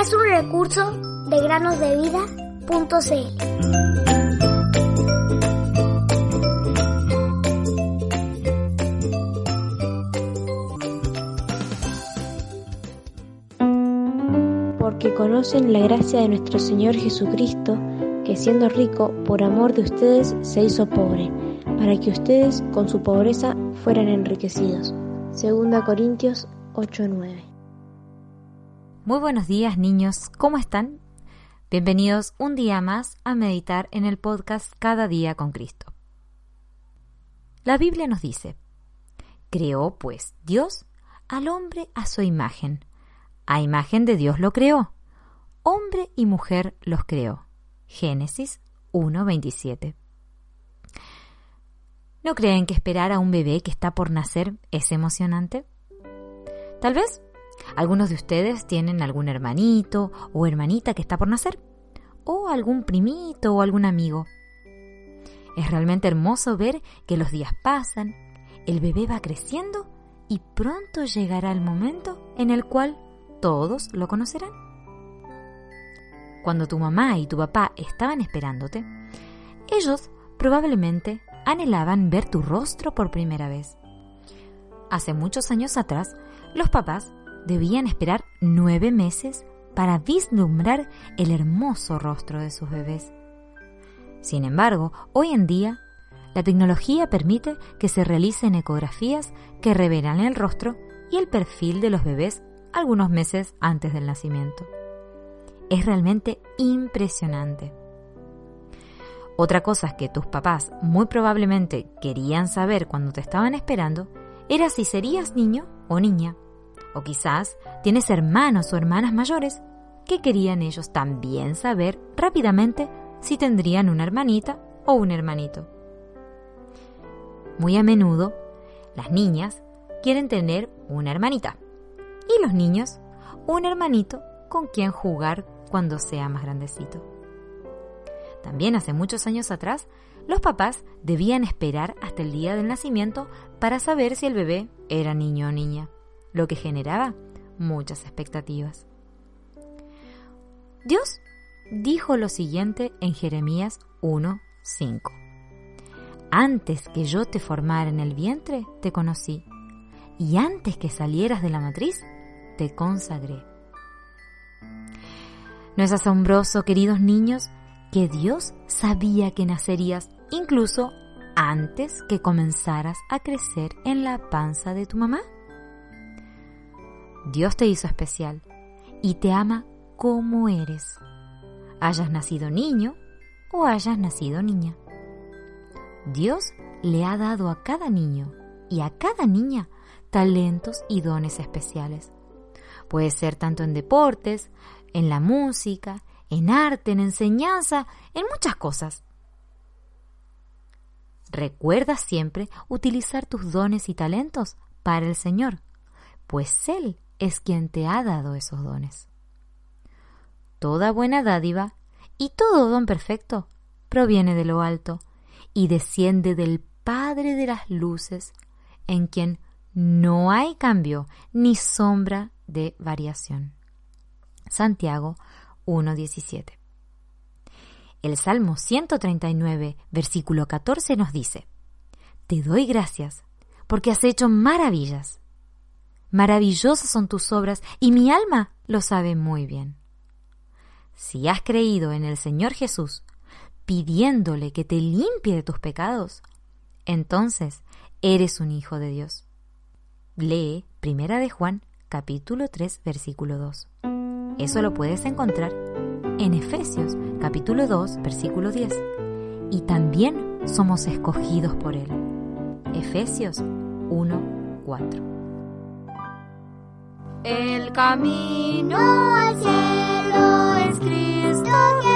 es un recurso de granosdevida.cl. porque conocen la gracia de nuestro Señor Jesucristo, que siendo rico, por amor de ustedes se hizo pobre, para que ustedes con su pobreza fueran enriquecidos. Segunda Corintios 8:9. Muy buenos días niños, ¿cómo están? Bienvenidos un día más a meditar en el podcast Cada día con Cristo. La Biblia nos dice, creó pues Dios al hombre a su imagen, a imagen de Dios lo creó, hombre y mujer los creó. Génesis 1:27. ¿No creen que esperar a un bebé que está por nacer es emocionante? Tal vez algunos de ustedes tienen algún hermanito o hermanita que está por nacer, o algún primito o algún amigo. Es realmente hermoso ver que los días pasan, el bebé va creciendo y pronto llegará el momento en el cual todos lo conocerán. Cuando tu mamá y tu papá estaban esperándote, ellos probablemente anhelaban ver tu rostro por primera vez. Hace muchos años atrás, los papás debían esperar nueve meses para vislumbrar el hermoso rostro de sus bebés. Sin embargo, hoy en día, la tecnología permite que se realicen ecografías que revelan el rostro y el perfil de los bebés algunos meses antes del nacimiento. Es realmente impresionante. Otra cosa que tus papás muy probablemente querían saber cuando te estaban esperando era si serías niño o niña. O quizás tienes hermanos o hermanas mayores que querían ellos también saber rápidamente si tendrían una hermanita o un hermanito. Muy a menudo, las niñas quieren tener una hermanita y los niños un hermanito con quien jugar cuando sea más grandecito. También hace muchos años atrás, los papás debían esperar hasta el día del nacimiento para saber si el bebé era niño o niña, lo que generaba muchas expectativas. Dios dijo lo siguiente en Jeremías 1:5. Antes que yo te formara en el vientre, te conocí, y antes que salieras de la matriz, te consagré. ¿No es asombroso, queridos niños, que Dios sabía que nacerías incluso antes que comenzaras a crecer en la panza de tu mamá? Dios te hizo especial y te ama como eres, hayas nacido niño o hayas nacido niña. Dios le ha dado a cada niño y a cada niña talentos y dones especiales. Puede ser tanto en deportes, en la música, en arte, en enseñanza, en muchas cosas. Recuerda siempre utilizar tus dones y talentos para el Señor, pues Él es quien te ha dado esos dones. Toda buena dádiva y todo don perfecto proviene de lo alto y desciende del Padre de las Luces, en quien no hay cambio ni sombra de variación. Santiago 1.17. El Salmo 139, versículo 14 nos dice, Te doy gracias porque has hecho maravillas. Maravillosas son tus obras y mi alma lo sabe muy bien. Si has creído en el Señor Jesús, pidiéndole que te limpie de tus pecados, entonces eres un hijo de Dios. Lee Primera de Juan, capítulo 3, versículo 2. Eso lo puedes encontrar en Efesios, capítulo 2, versículo 10. Y también somos escogidos por Él. Efesios 1:4. El camino al cielo es Cristo